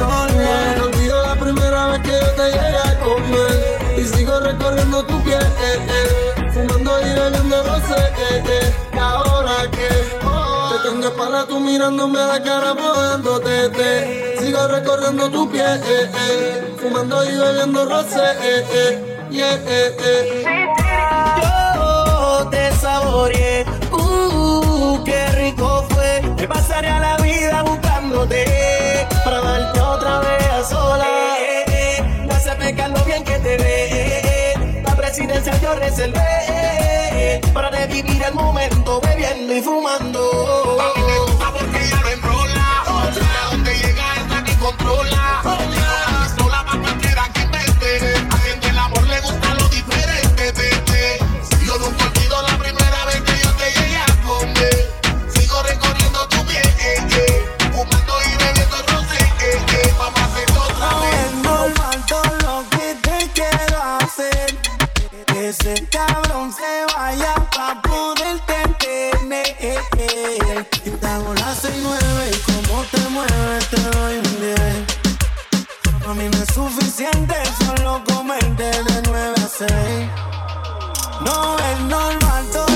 No olvido la primera vez que yo te llegué a comer. Y sigo recorriendo tu piel. Eh, eh. Fumando y bebiendo rosé. Eh, ahora que te tengo para tú mirándome a la cara mojándote. Te. Sigo recorriendo tu piel. Fumando y bebiendo rosé. Yeah, eh, eh. Yo te saboreé, uh, qué rico fue. Me pasaré a la vida buscándote pecar lo bien que te ve. La presidencia yo reservé para revivir el momento bebiendo y fumando. A me gusta porque ella lo enrola. Otra, donde llega es la que controla. Otra, solo comerte de 9 a 6. No es normal todo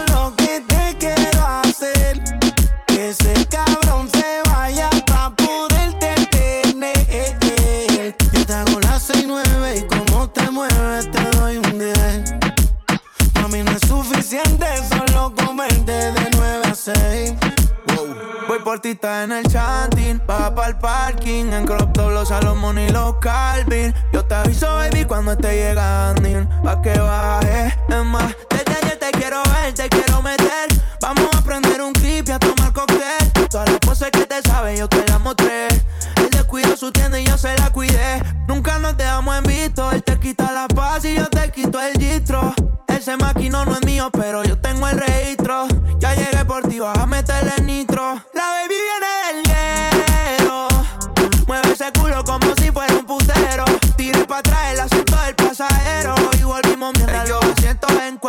En el chanting. Baja pa'l parking. En crop top los Salomón y los Calvin. Yo te aviso, baby, cuando esté llegando. Pa' que baje. Es más, desde ayer te quiero ver, te quiero meter. Vamos a prender un clip y a tomar cóctel. Todas las poses que te saben, yo te las mostré. Él descuidó su tienda y yo se la cuidé. Nunca nos dejamos en visto. Él te quita la paz y yo te quito el gistro. Ese maquino no es mío, pero yo tengo el registro. Ya llegué por ti, vas a meterle nitro.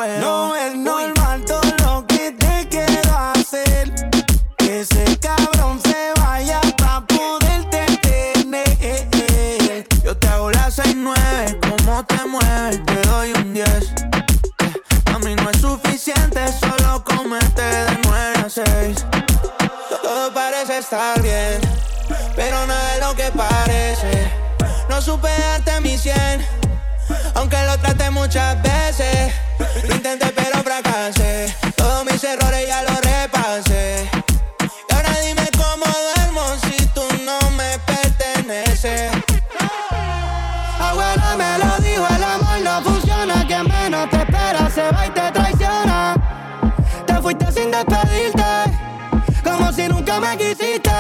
Cuero. No es normal todo lo que te quiero hacer. Que ese cabrón se vaya pa' poderte tener. Yo te hago las 6-9, como te mueves, te doy un 10. A mí no es suficiente solo comerte de 9 a 6. Todo parece estar bien, pero nada es lo que parece. No supe darte mi 100, aunque lo traté muchas veces. Fuiste sin despedirte, como si nunca me quisiste.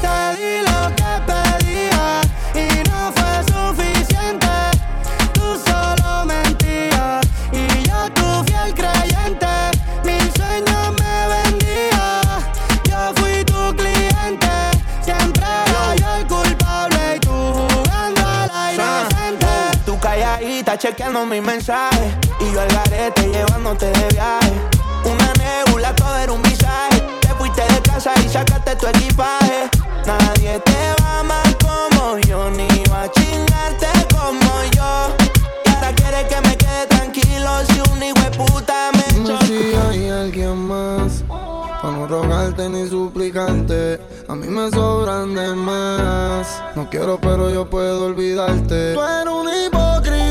Te di lo que pedía y no fue suficiente. Tú solo mentías y yo tu fiel creyente. Mis sueños me vendía, yo fui tu cliente. Siempre era yo el culpable y tú jugando a la inocente. Tú calladita chequeando mis mensajes Y yo al garete llevándote de viaje era un visaje Te fuiste de casa y sacaste tu equipaje Nadie te va amar como yo Ni va a chingarte como yo Y ahora quieres que me quede tranquilo Si un hijo de puta me Dime si hay alguien más para no rogarte ni suplicarte. A mí me sobran de más. No quiero, pero yo puedo olvidarte. Tú eres un hipócrita.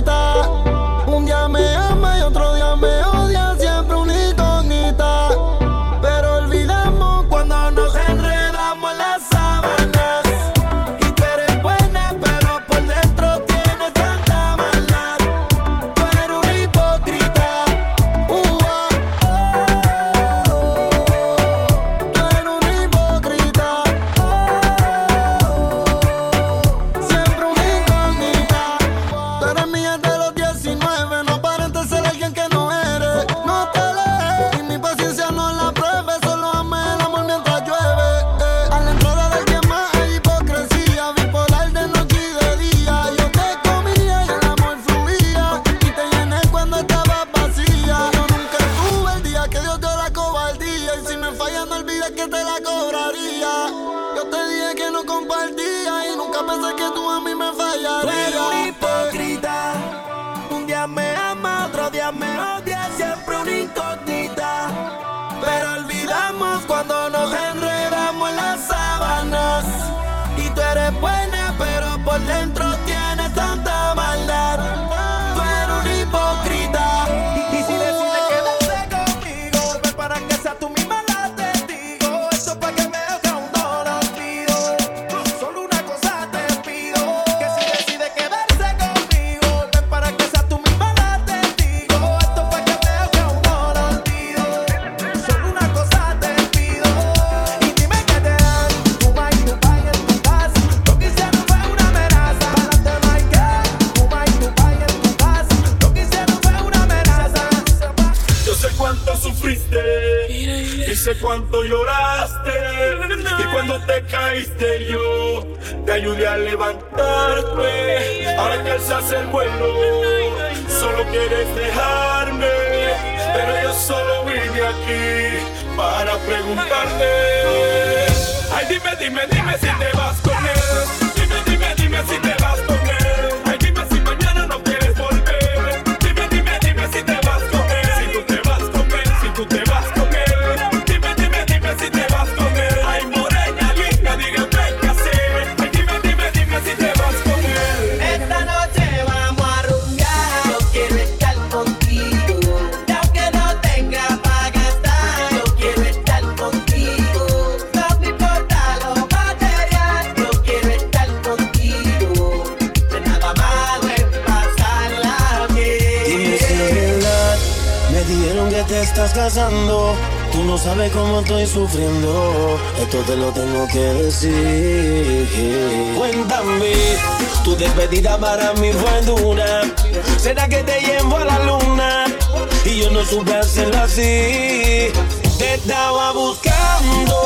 Dime, dime, dime si te vas sabes cómo estoy sufriendo. Esto te lo tengo que decir. Cuéntame, tu despedida para mí fue dura. ¿Será que te llevo a la luna? Y yo no supe hacerlo así. Te estaba buscando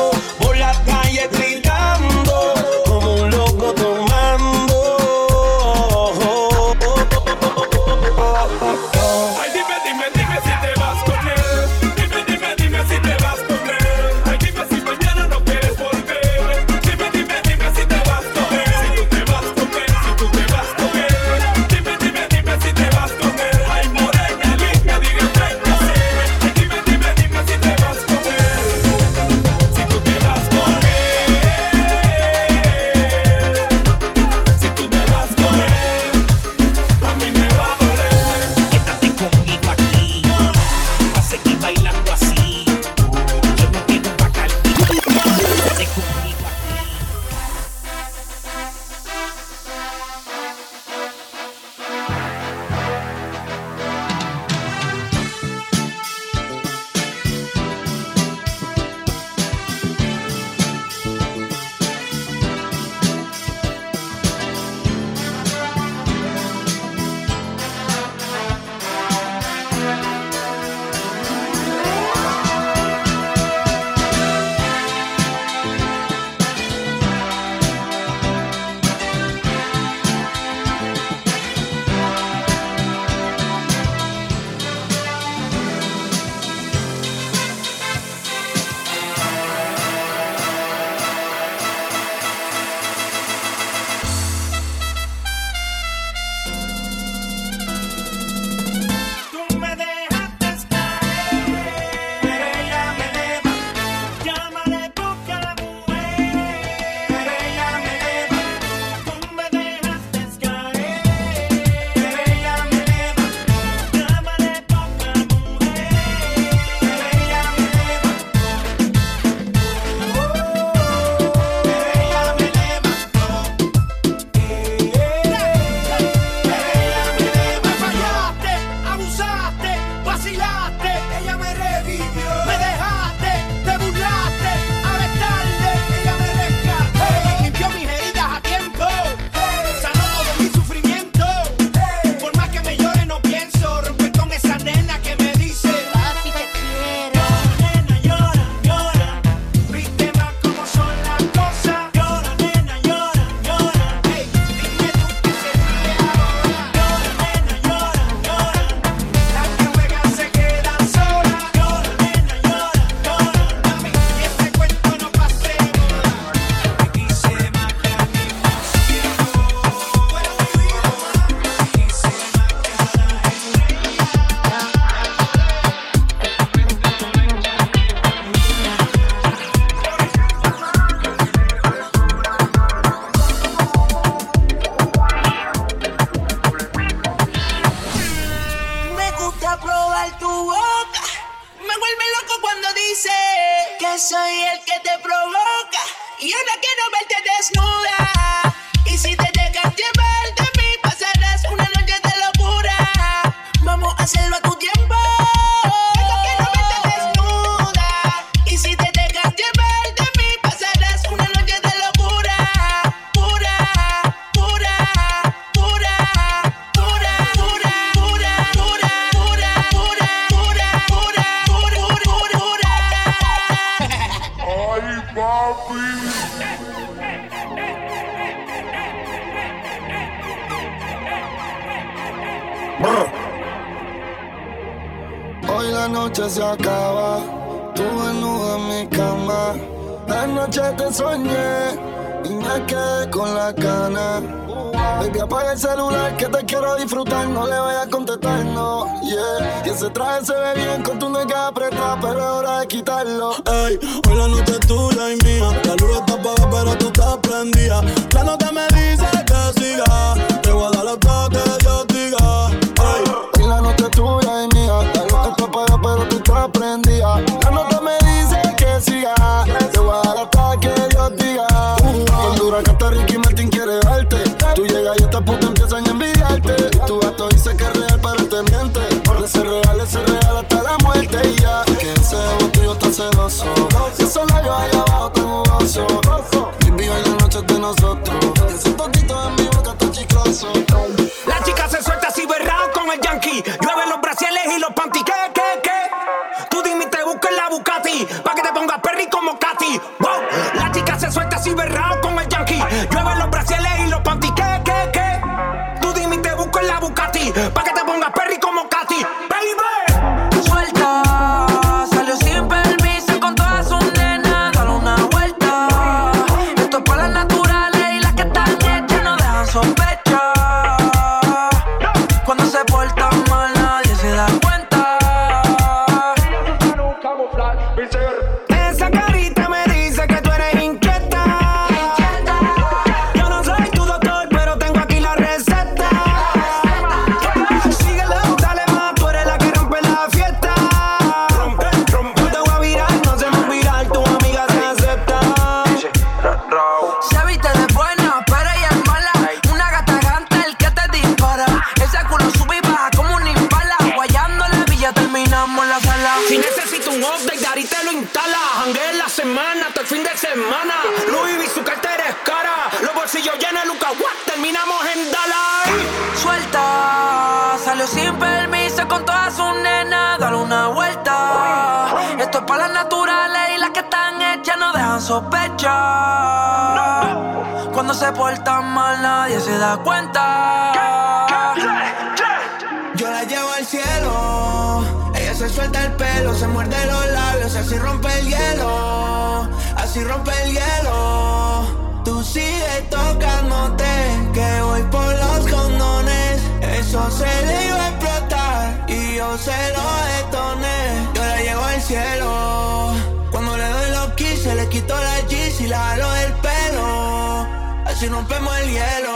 Era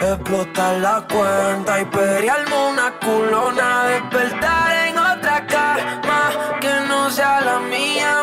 explotar la cuenta y pelearme una culona, despertar en otra cama que no sea la mía.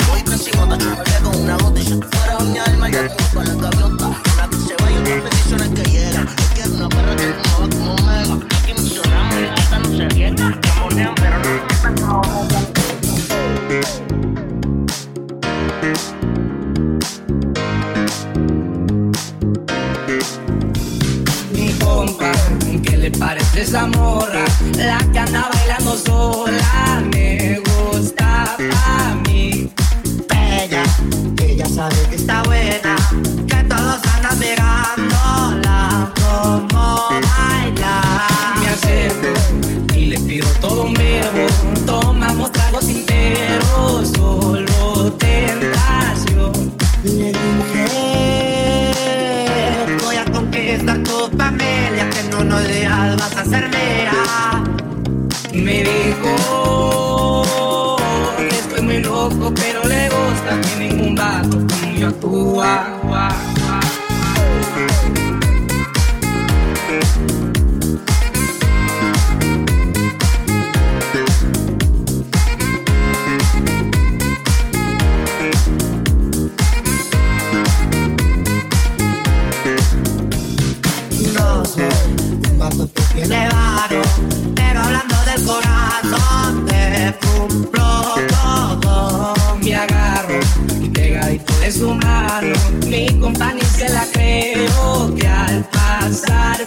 Mi compa, le parece esa morra? La que anda bailando sola me gusta que está buena. motherfucking nevado, pero hablando del corazón de un Mi compañía se la creo que al pasar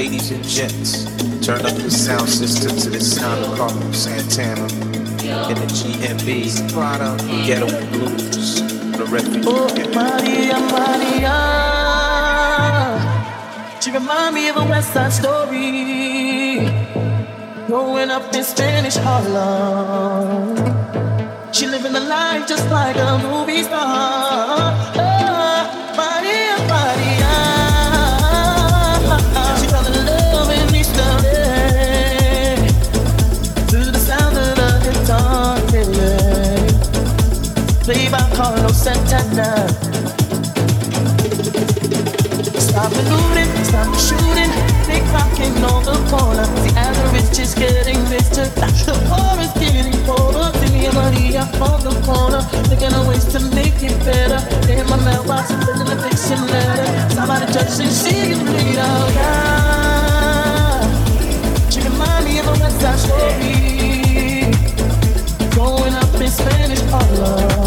Ladies and gents, turn up the sound system to the sound of Carlos Santana in the GMB product Ghetto Blues. The refugee. Oh, Maria, Maria. She remind me of a West Side Story. Growing up in Spanish Harlem. She living the life just like a movie star. Santana. Stop the looting, stop the shooting. They clocking on the corner. The average is getting richer. The poor is getting poorer. See Maria on the corner. Thinking of ways to make it better. They In my mailbox, sending a fiction letter. Somebody judging, see you later. Yeah. She remind me of a West Side story. Growing up in Spanish Harlem.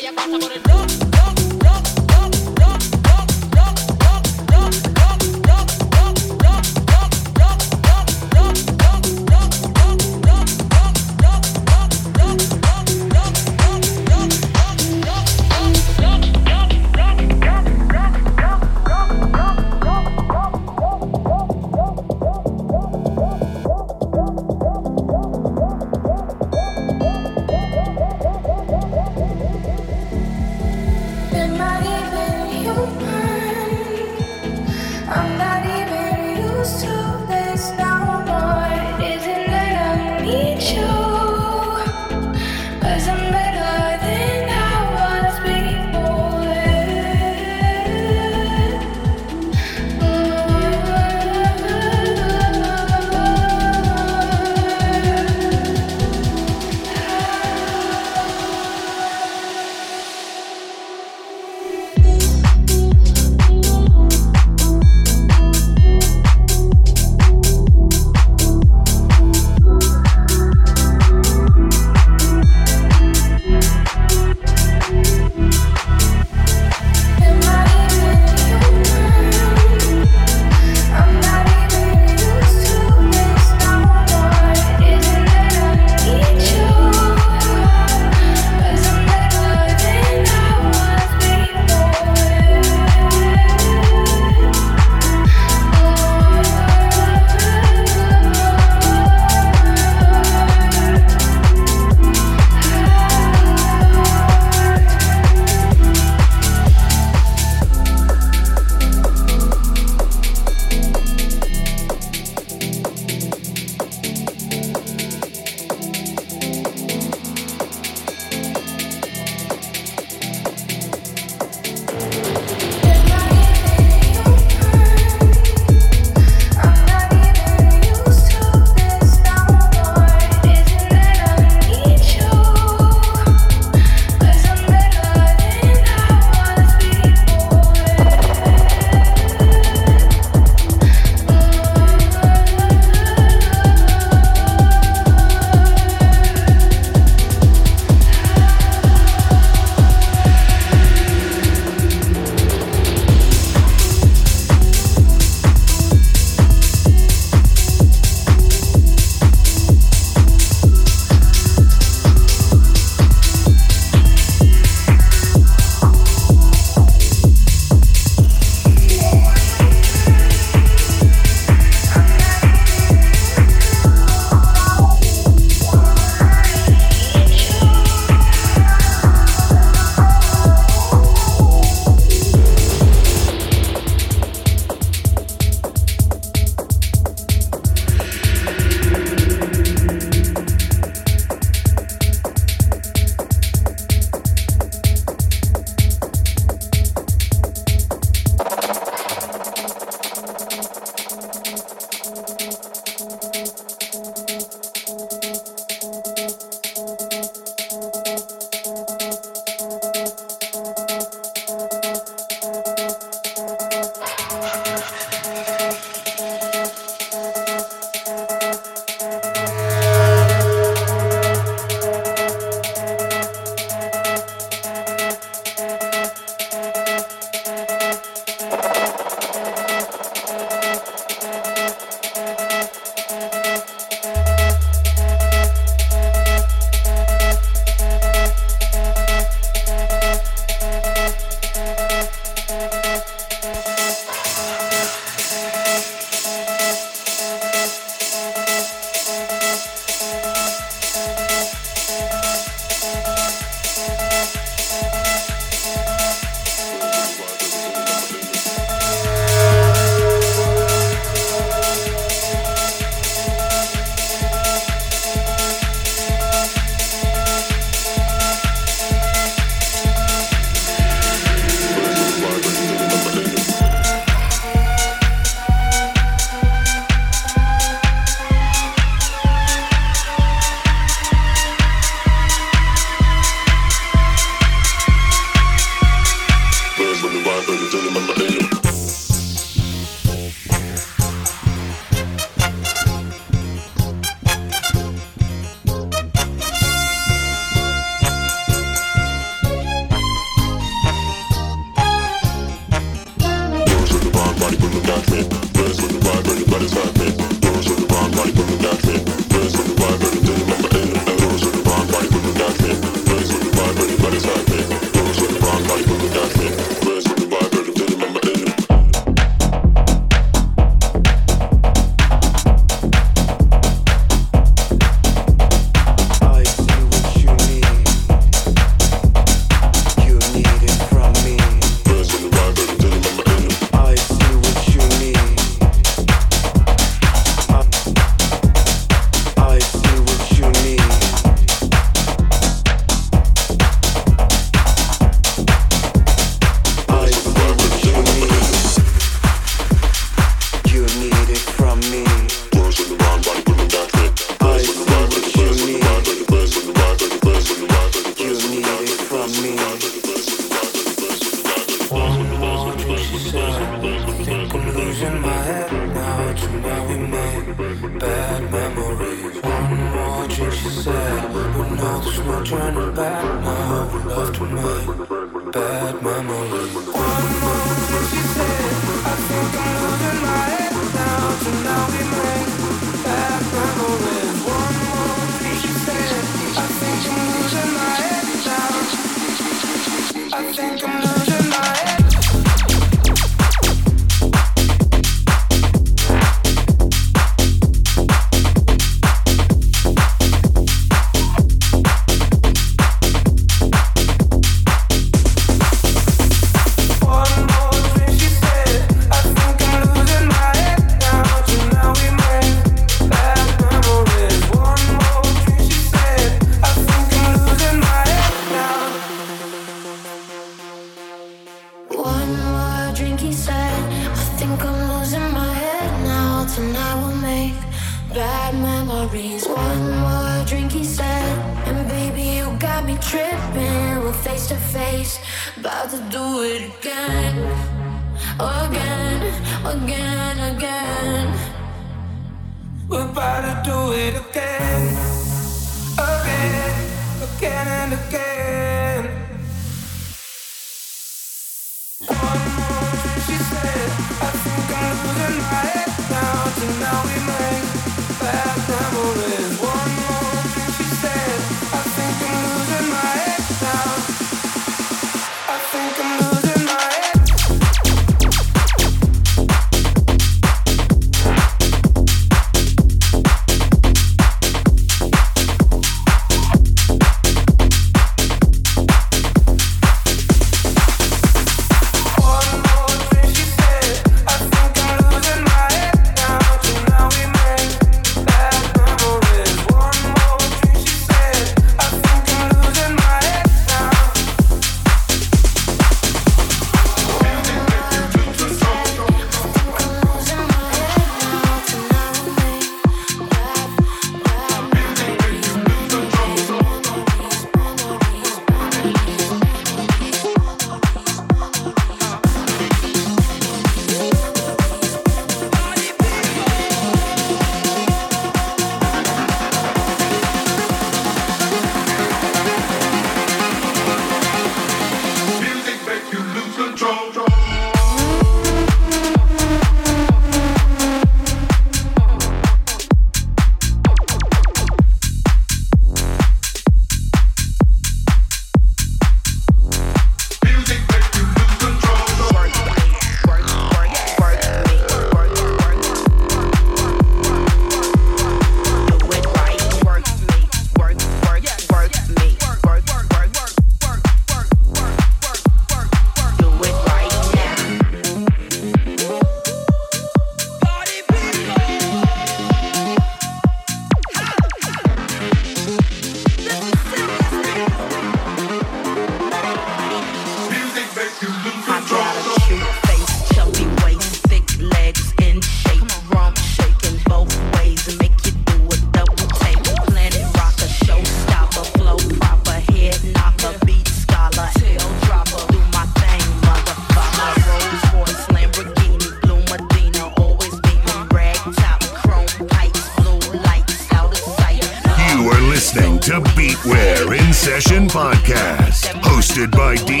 by D.